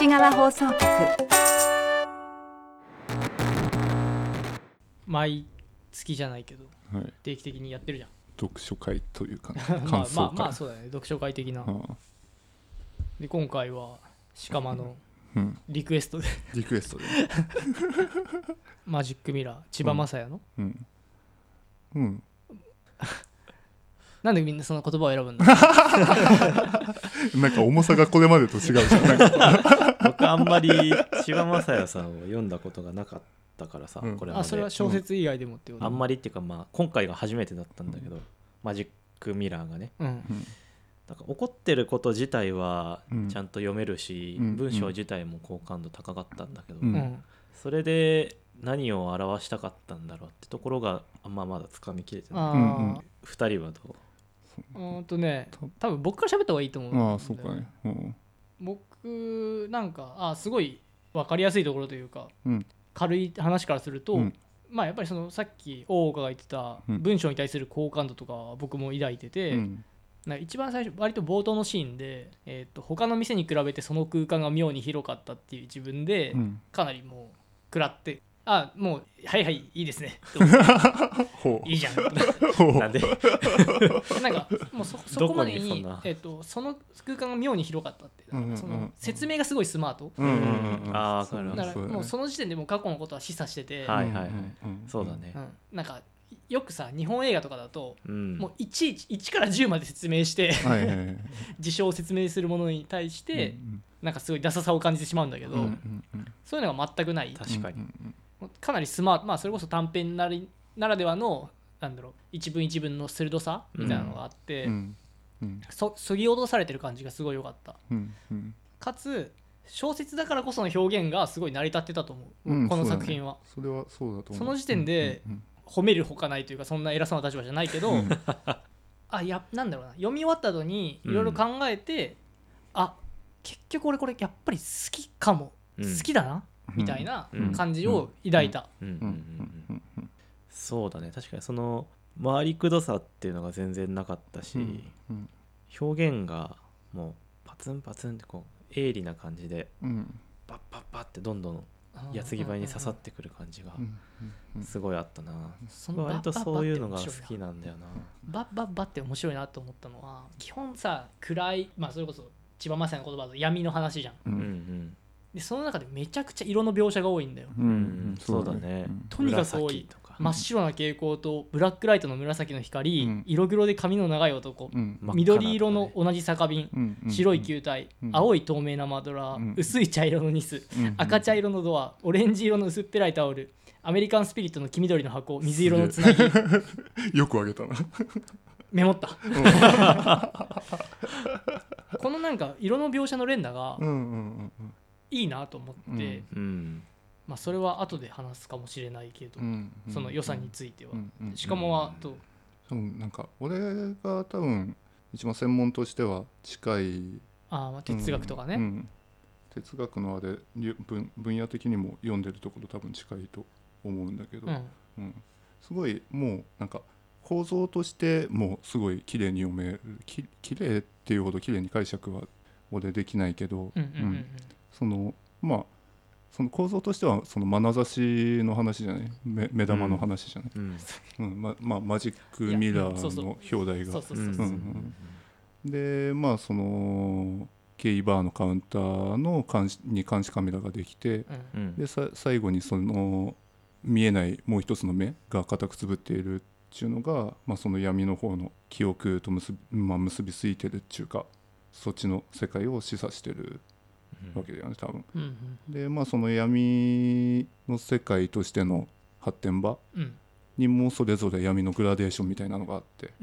西側放送局。毎月じゃないけどはい、定期的にやってるじゃん。読書会というか、ね、まあ感想会、まあまあそうだね。読書会的な。あで今回は鹿間のリクエストで。リクエストで、マジックミラー。千葉雅也の、うん、うん、なんでみんなその言葉を選ぶんだ？なんか重さがこれまでと違うじゃん。な僕あんまり千葉雅也さんを読んだことがなかったからさ、うん。これまであそれは小説以外でもってこと？あんまりっていうかまあ今回が初めてだったんだけど、マジックミラーがね。うん。なんか怒ってること自体はうん。ちゃんと読めるし、うん。文章自体も好感度高かったんだけど、うん。うん。それで何を表したかったんだろうってところがあんままだつかみきれてない。あうんうん。あ二人はどう？うーんとね多分僕から喋った方がいいと思う。ああそうかね。うん。僕なんかあすごい分かりやすいところというか、うん。軽い話からすると、うん。まあやっぱりそのさっき大岡が言ってたうん。文章に対する好感度とかは僕も抱いてて、うん。な一番最初割と冒頭のシーンで、えー、と他の店に比べてその空間が妙に広かったっていう自分でうん。かなりもう食らってあもうはいはいいいですね。ほいいじゃん。うほう。なんで？なんかもうそそどここまでにえっと、その空間が妙に広かったって、うんうんうんその説明がすごいスマート、うんうんうんうん。あーわかるだからもうその時点でもう過去のことは示唆してて、はいはいはい。うんそうだね。うん。なんかよくさ日本映画とかだと、うん。もういちいち1から10まで説明してはいはいはい。事象を説明するものに対して、うんなんかすごいダサさを感じてしまうんだけど、うんうんうん。そういうのが全くない。確かに、うんかなりスマートまあそれこそ短編なりならではのなんだろう一文一文の鋭さみたいなのがあって、うん。うん。そそぎ落とされてる感じがすごい良かった。うん。うん。かつ小説だからこその表現がすごい成り立ってたと思う、このうんそうだね。作品は、それはそうだと思う。その時点でうん。褒めるほかないというかそんな偉そうな立場じゃないけど、うん。あやなんだろうな。読み終わった後にいろいろ考えて、あ結局俺これやっぱり好きかも、うん。好きだなみたいなうん。感じを抱いた、うん。うん。うん。うん。うん。うん。そうだね確かにその回りくどさっていうのが全然なかったし、うん。表現がもうパツンパツンってこう鋭利な感じでうん。バッバッバッってどん。どん。矢継ぎ早に刺さってくる感じがうん。うん。すごいあったな、その割とバッバッバッそういうのが好きなん。だよなバッバッバッって面白いなと思ったのは基本さ暗いまあそれこそ千葉雅也の言葉だと闇の話じゃん。ううん。んでその中でめちゃくちゃ色の描写が多いんだよ。ううんんそうだね。うんとにかく多い。紫とか。真っ白な蛍光とブラックライトの紫の光、うん。色黒で髪の長い男、うん。緑色の同じ酒瓶、うんうん白い球体、うん。青い透明なマドラー、うん。薄い茶色のニス、うん。赤茶色のドア。オレンジ色の薄っぺらいタオル。アメリカンスピリットの黄緑の箱。水色のつなぎ。よくあげたな。メモった。このなんか色の描写の連打がうんうんうんいいなと思って、まあ、それは後で話すかもしれないけど、その良さについては、しかもはと、うんなんか俺が多分一番専門としては近いあーまあ哲学とかね、うん。うん。哲学のあれに分分野的にも読んでるところ多分近いと思うんだけど、うん。うん。すごいもうなんか構造としてもうすごい綺麗に読めるき綺麗っていうほど綺麗に解釈は俺できないけど、うんうんうん。うんそのまあその構造としてはその眼差しの話じゃない？目目玉の話じゃない、うん。うん。ままあ、マジックミラーの表題が。でまあそのケイバーのカウンターの監視に監視カメラができてうん。うんでさ最後にその見えないもう一つの目が固くつぶっているっていうのが、まあ、その闇の方の記憶と結び,、まあ、結びついてるっていうかそっちの世界を示唆してるわけだよね多分。でまあその闇の世界としての発展場うん。にもそれぞれ闇のグラデーションみたいなのがあって、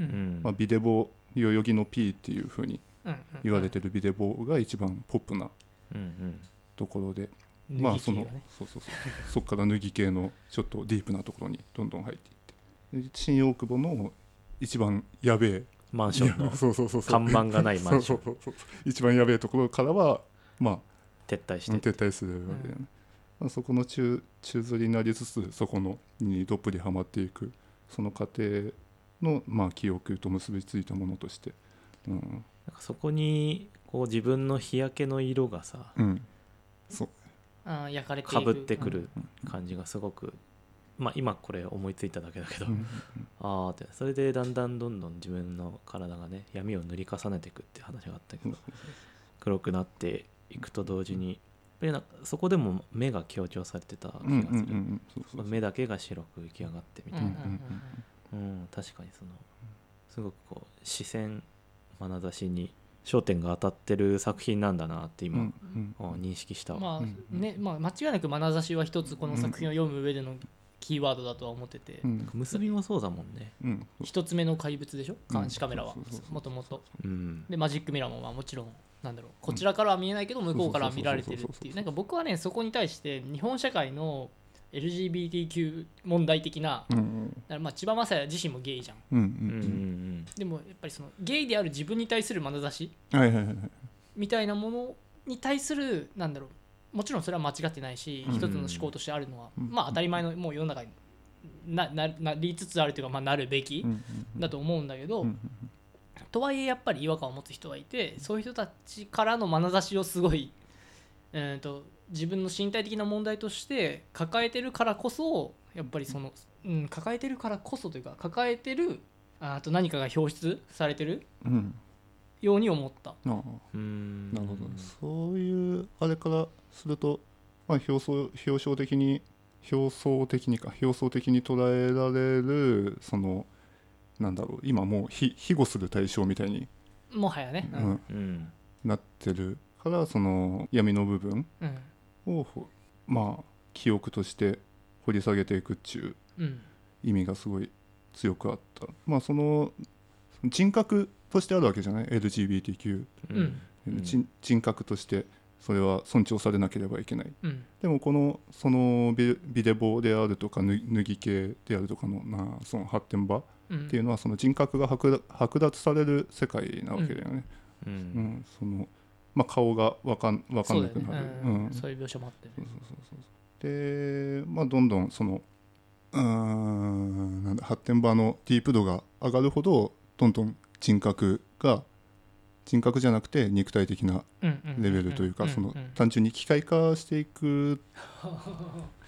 まあ、ビデボ代々木の P っていう風にうん言われてるビデボが一番ポップなうんところで、うんまあそのそうそうそう。そこから脱ぎ系のちょっとディープなところにどんどん入っていって。で新大久保の一番やべえマンションの 看板がないマンション。一番やべえところからはまあ撤退し撤て退するわけだよね、まあそこの中中吊りになりつつそこのにどっぷりはまっていく。その過程の、まあ、記憶と結びついたものとして、うん。なんかそこにこう自分の日焼けの色がさうん。そう。あ焼かれかく。ぶってくる感じがすごく、まあ今これ思いついただけだけど、うんああって。それでだんだんどんどん自分の体がね闇を塗り重ねていくって話があったけど黒くなっていくと同時にやっぱりなんかそこでも目が強調されてた気がする、目だけが白く浮き上がってみたいな、うんうんうんうん。確かにそのすごくこう視線眼差しに焦点が当たってる作品なんだなって今、うんうん。あ認識したわ、まあうんねまあ間違いなく眼差しは一つこの作品を読む上でのキーワードだとは思ってて、うん。結びもそうだもんね。うん。一つ目の怪物でしょ？うん。監視カメラは。もともと。うん。でマジックミラーもまあもちろんなんだろうこちらからは見えないけど向こうからは見られてるっていう。なんか僕はねそこに対して日本社会の LGBTQ 問題的なうんうん。だからまあ千葉雅也自身もゲイじゃん。うんでもやっぱりそのゲイである自分に対する眼差しうんはいはいはいはい。みたいなものに対するなんだろうもちろんそれは間違ってないし、うん。一つの思考としてあるのは、うん。まあ当たり前のもう世の中になななりつつあるというか、まあ、なるべきだと思うんだけど、うんうんとはいえやっぱり違和感を持つ人はいてそういう人たちからの眼差しをすごい、えー、と自分の身体的な問題として抱えてるからこそやっぱりその、うん、抱えてるからこそというか抱えてるああと何かが表出されてるうん。ように思った。ああ。うん。なるほど。うあれからすると、まあ、表層表彰的に表層的にか表層的に捉えられるそのなんだろう今もうひ庇護する対象みたいに、もはやね。ううん。んうんなってるからその闇の部分うん。まあ記憶として掘り下げていくっちゅううん。意味がすごい強くあった。まあその人格としてあるわけじゃない？LGBTQ うん。人格としてそれは尊重されなければいけない。うん。でもこのそのビビデボであるとかぬ脱ぎ系であるとかのなその発展場っうん。ていうのはその人格が剥奪剥奪される世界なわけだよね、ううん。ん。そのまあ、顔がわかんわかんなくなる。そうね。ううん。んそういう描写もあってね。そうそうそうそうで、まあ、どんどんそのうーんなんだ発展場のディープ度が上がるほどどんどん人格が人格じゃなくて肉体的なレベルというかんその単純に機械化していく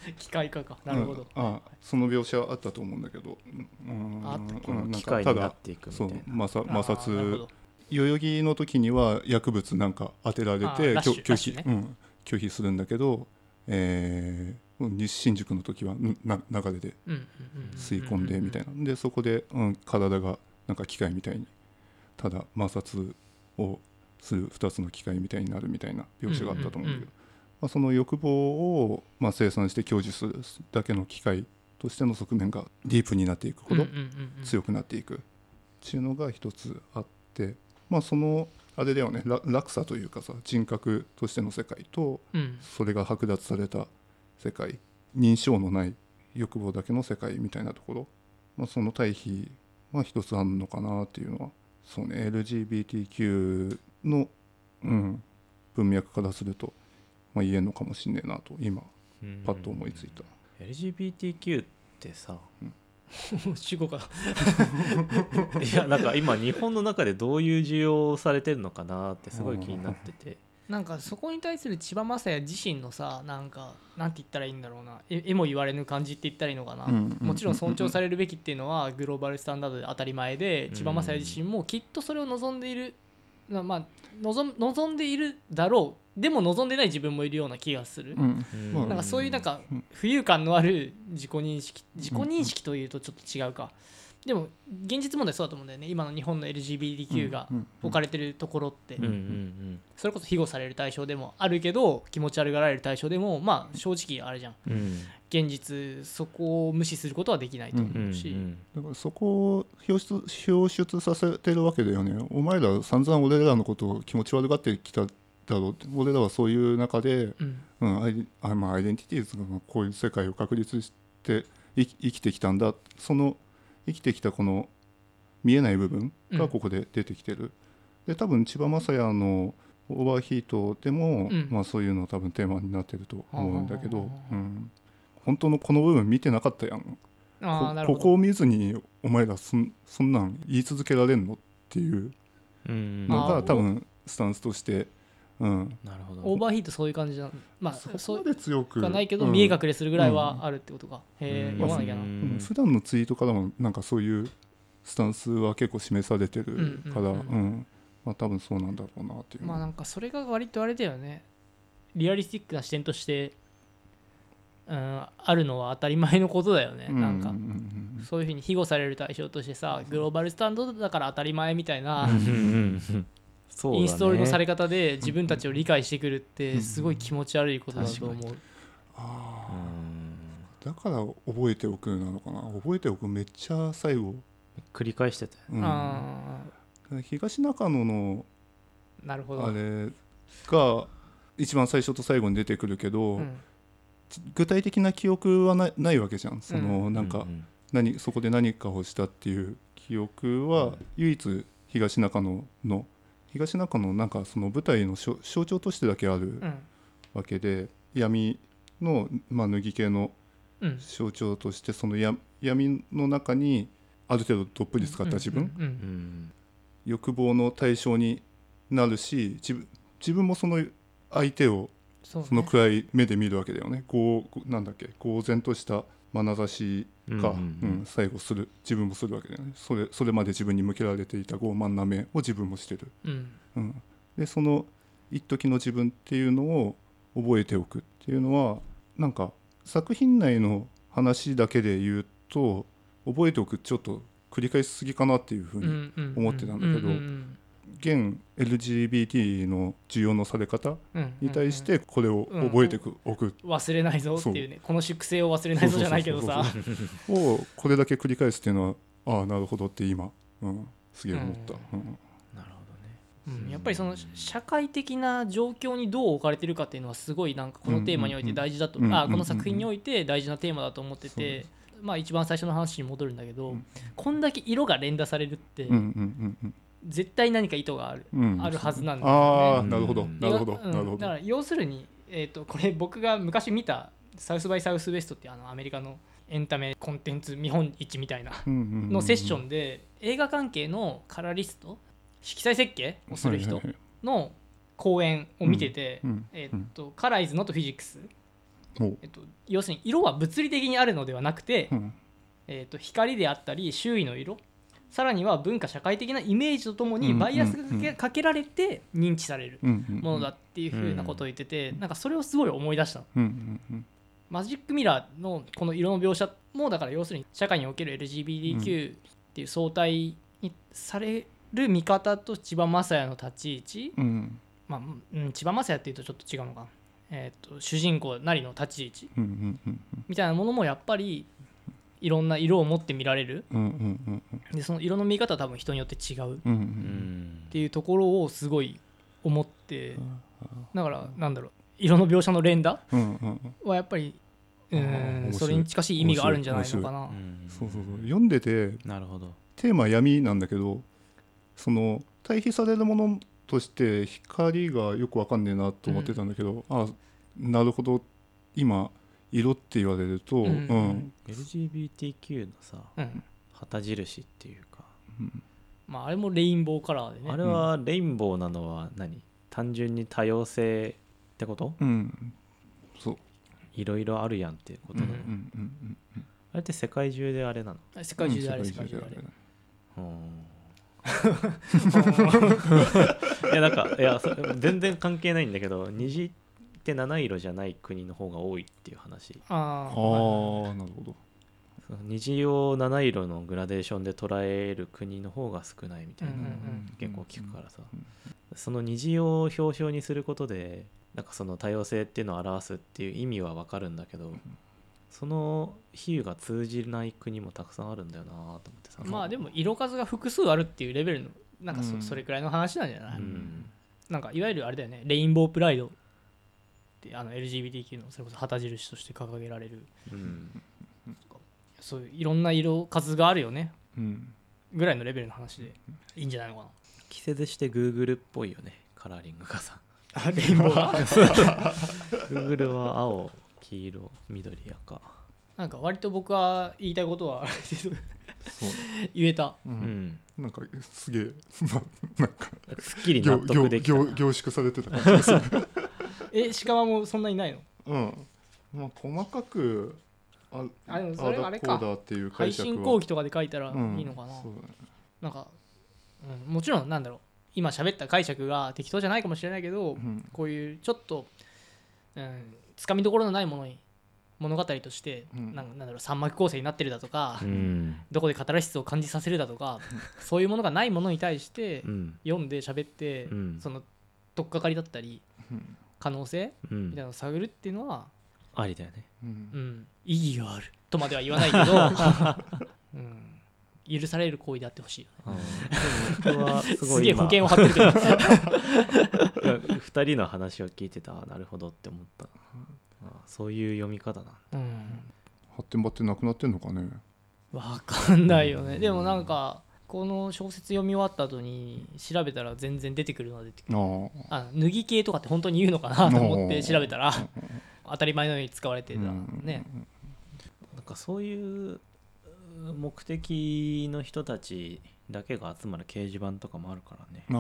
機械化か。なるほど、うん。あその描写あったと思うんだけど、うん。あった。っけうんなん機械かただになっていくみたそいうな摩擦あー摩擦。代々木の時には薬物なんか当てられて拒拒否、ね。うん、拒否するんだけど、えー、西新宿の時はんな流れで吸い込んでみたいな。でそこで、うん、体がなんか機械みたいにただ摩擦をする2つの機械みたいになるみたいな描写があったと思うんだけど、うんうんうん。まあ、その欲望を、まあ、生産して享受するだけの機械としての側面がディープになっていくほど強くなっていくっていうのが一つあって、まあそのあれだよねら落差というかさ人格としての世界とうん。それが剥奪された世界認証のない欲望だけの世界みたいなところ、まあ、その対比は一つあるのかなっていうのはそうね LGBTQ の、うん、文脈からすると、まあ、言えるのかもしんねえなと今うん。パッと思いついた。LGBTQ ってさ主語がいやなんか今日本の中でどういう需要をされてるのかなってすごい気になっててなんかそこに対する千葉雅也自身のさなんかなんて言ったらいいんだろうな。ええも言われぬ感じって言ったらいいのかな、うんうんうんもちろん尊重されるべきっていうのはグローバルスタンダードで当たり前でうん千葉雅也自身もきっとそれを望んでいるなまあ望む望んでいるだろう。でも望んでない自分もいるような気がする、うん。なんかそういうなんかうん。浮遊感のある自己認識自己認識というとちょっと違うかでも現実問題そうだと思うんだよね。今の日本の LGBTQ が置かれてるところって、それこそ庇護される対象でもあるけど気持ち悪がられる対象でもまあ正直あれじゃん。現実そこを無視することはできないとうん思うし、だからそこを表出表出させてるわけだよね。お前ら散々俺らのことを気持ち悪がってきただろうって。俺らはそういう中で、うん。うんアイまあ、アイデンティティーズがこういう世界を確立して生き生きてきたんだ。その生きてきたこの見えない部分がここで出てきてる、で多分千葉雅也のオーバーヒートでも、うん。まあ、そういうの多分テーマになってると思うんだけどうん、本当のこの部分見てなかったやん。こここを見ずにお前らそんそんなん言い続けられんのっていううんのが多分スタンスとしてうん。なるほど。オーバーヒートそういう感じなのまあそそうこまで強く。がないけど、うん見え隠れするぐらいはあるってことか、へえうん。読まなきゃな、ううん。ん普段のツイートからもなんかそういうスタンスは結構示されてるから、うんんううんうん。まあ、多分そうなんだろうなっていう、まあなんかそれが割とあれだよね。リアリスティックな視点として、うん、あるのは当たり前のことだよね、うんなんかうんうん。そういうふうに庇護される対象としてさグローバルスタンドだから当たり前みたいなね。インストールのされ方で自分たちを理解してくるっうん。てすごい気持ち悪いことだと思う、あうんー。だから覚えておくなのかな。覚えておくめっちゃ最後、繰り返してたようん。あ東中野のあなるほど。あれが一番最初と最後に出てくるけど、うん。具体的な記憶はないないわけじゃん。その、うなんかううん何そこで何かをしたっていう記憶は唯一東中野の東中野のなんかその舞台の象象徴としてだけあるうん。わけで闇の、まあ、脱ぎ系のうん。象徴としてそのや闇の中にある程度どっぷり使った自分、欲望の対象になるし自分自分もその相手をその暗い目で見るわけだよね。こうなんだっけ？公然とした眼差しか、うん最後する自分もするわけだよねそれそれまで自分に向けられていた傲慢な目を自分もしてる、うん。うん、でその一時の自分っていうのを覚えておくっていうのはなんか作品内の話だけで言うと覚えておくちょっと繰り返しすぎかなっていうふうに、思ってたんだけど現 LGBT の需要のされ方うんうんに対してこれを覚えておく忘れないぞっていうねこの粛清を忘れないぞじゃないけどさ。をこれだけ繰り返すっていうのはああなるほどって今、うん、すげえ思った、うん。なるほどね。うん。やっぱりその社会的な状況にどう置かれてるかっていうのはすごいなんかこのテーマにおいて大事だと、うん。うんうん。あこの作品において大事なテーマだと思ってて、まあ一番最初の話に戻るんだけど、うん。こんだけ色が連打されるって、うんうんうん絶対何か意図がある、あるはずなんだよね。ああなるほど。うん。なるほど。うん。なるほど。だから要するに、えー、とこれ僕が昔見たサウスバイサウスウエストっていうあのアメリカのエンタメコンテンツ見本市みたいなのセッションで映画関係のカラーリスト色彩設計をする人の講演を見てて、うんえっとカラーイズノットフィジックス、おえっと、要するに色は物理的にあるのではなくて、うん。えっと、光であったり周囲の色さらには文化社会的なイメージとともにバイアスがかけ,、かけられて認知されるものだっていうふうなことを言ってて、なんかそれをすごい思い出したの。うんうんうん。マジックミラーのこの色の描写もだから要するに社会における LGBTQ っていう相対にされる見方と千葉雅也の立ち位置、うん。まあうん、千葉雅也っていうとちょっと違うのかな、えー、と主人公なりの立ち位置みたいなものもやっぱりいろんな色を持って見られる。うんうんうんでその色の見方は多分人によって違う。っうんうんううん。んていうところをすごい思って。だからなんだろう。色の描写の連打うんうんはやっぱりうんそれに近しい意味があるんじゃないのかな。うん。そうそうそう。読んでてなるほど。テーマ闇なんだけどその対比されるものとして光がよくわかんねえなと思ってたんだけど、あなるほど。今色って言われると、ううん。ん LGBTQ のさうん。旗印っていうかまあ、あれもレインボーカラーでね。あれはレインボーなのは何？単純に多様性ってこと？うん。そう。いろいろあるやんっていうことなの、うん。うんうんうんあれって世界中であれなの？世界中であれうん世界中であれ。うん。いやなんかいやそ全然関係ないんだけど虹って七色じゃない国の方が多いっていう話。ああああなるほど。その虹を七色のグラデーションで捉える国の方が少ないみたいな、結構聞くからさ、うんその虹を表彰にすることでなんかその多様性っていうのを表すっていう意味はわかるんだけど、その比喩が通じない国もたくさんあるんだよなと思ってさ。まあでも色数が複数あるっていうレベルのなんかそ,、うん。それくらいの話なんじゃない、うん。なんかいわゆるあれだよね。レインボープライドってあの LGBTQ のそれこそ旗印として掲げられる。うん。そういういろんな色数があるよね。うん。ぐらいのレベルの話でいいんじゃないのか季節して Google っぽいよねカラーリングがさ。レインボ ーが Google は青黄色緑赤。なんか割と僕は言いたいことはあれです言えた。ううん。んなんかすげえ、まあ、なんかすっきり納凝凝得できたな。凝凝縮されてた感じがする え鹿間もそんなにないの？うん。まあ細かくああでもそれだあれかっていう配解釈は。信後期とかで書いたらうん。いいのかな、そうだね。なんか、うん、もちろんなんだろう。今喋った解釈が適当じゃないかもしれないけど、うん。こういうちょっと、うん、つかみどころのないものに物語として、うん。なんなんだろう三幕構成になってるだとか、うん。どこでカタラシスを感じさせるだとか、そういうものがないものに対してうん。読んで喋って、うん。その取っかかりだったりうん。可能性うん。みたいなのを探るっていうのは、ありだよね。うん。うん、意義があるとまでは言わないけど、うん、許される行為であってほしいよね。僕はすごすげえ保険を張ってるけど2人の話を聞いてた。あなるほどって思ったあそういう読み方なんだ。うん。発展場ってなくなってんのかね。わかんないよね。でもなんかこの小説読み終わった後に調べたら全然出てくるのは出てくる。あ脱ぎ系とかって本当に言うのかなと思って調べたら当たり前のように使われてた。ね。なんかそういう目的の人たちだけが集まる掲示板とかもあるからね。な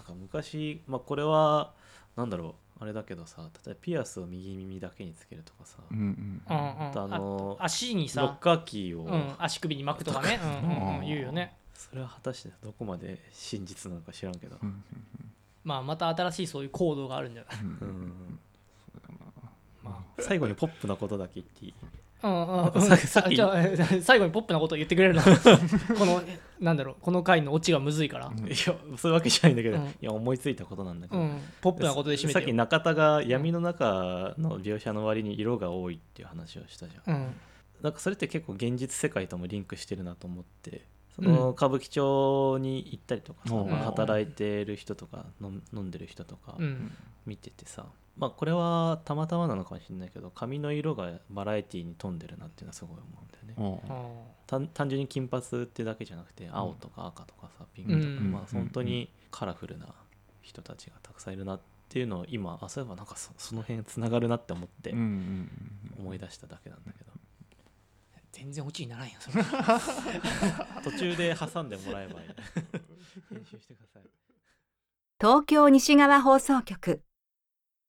んか昔まあこれはなんだろうあれだけどさ例えばピアスを右耳だけにつけるとかさうんうんうん。あとあのあ足にロッさ、カーキーを、うん、足首に巻くとかね。うんうんうん言うよね。それは果たしてどこまで真実なのか知らんけど、うんまあまた新しいそういう行動があるんじゃない？うんうんま最後にポップなことだけ言っていい？あうんうん。ささっき。あじゃあ 最後にポップなことを言ってくれるの？このなんだろうこの回のオチがむずいから、うん。いやそういうわけじゃないんだけど、うん。いや思いついたことなんだけど、うん、ポップなことで締めさってきよ中田が闇の中の描写の割に色が多いっていう話をしたじゃん、うん。なんかそれって結構現実世界ともリンクしてるなと思ってその歌舞伎町に行ったりとかさ、う。んまあ働いてる人とか飲ん飲んでる人とかうん。見ててさ、まあこれはたまたまなのかもしれないけど髪の色がバラエティに富んでるなっていうのはすごい思うんだよね。単単純に金髪ってだけじゃなくて青とか赤とかさピンクとか、うん。まあ本当にカラフルな人たちがたくさんいるなっていうのを今あそういえばなんかそその辺つながるなって思って思い出しただけなんだけど、全然オチにならんよそれ。途中で挟んでもらえばいい。編集してください。東京西側放送局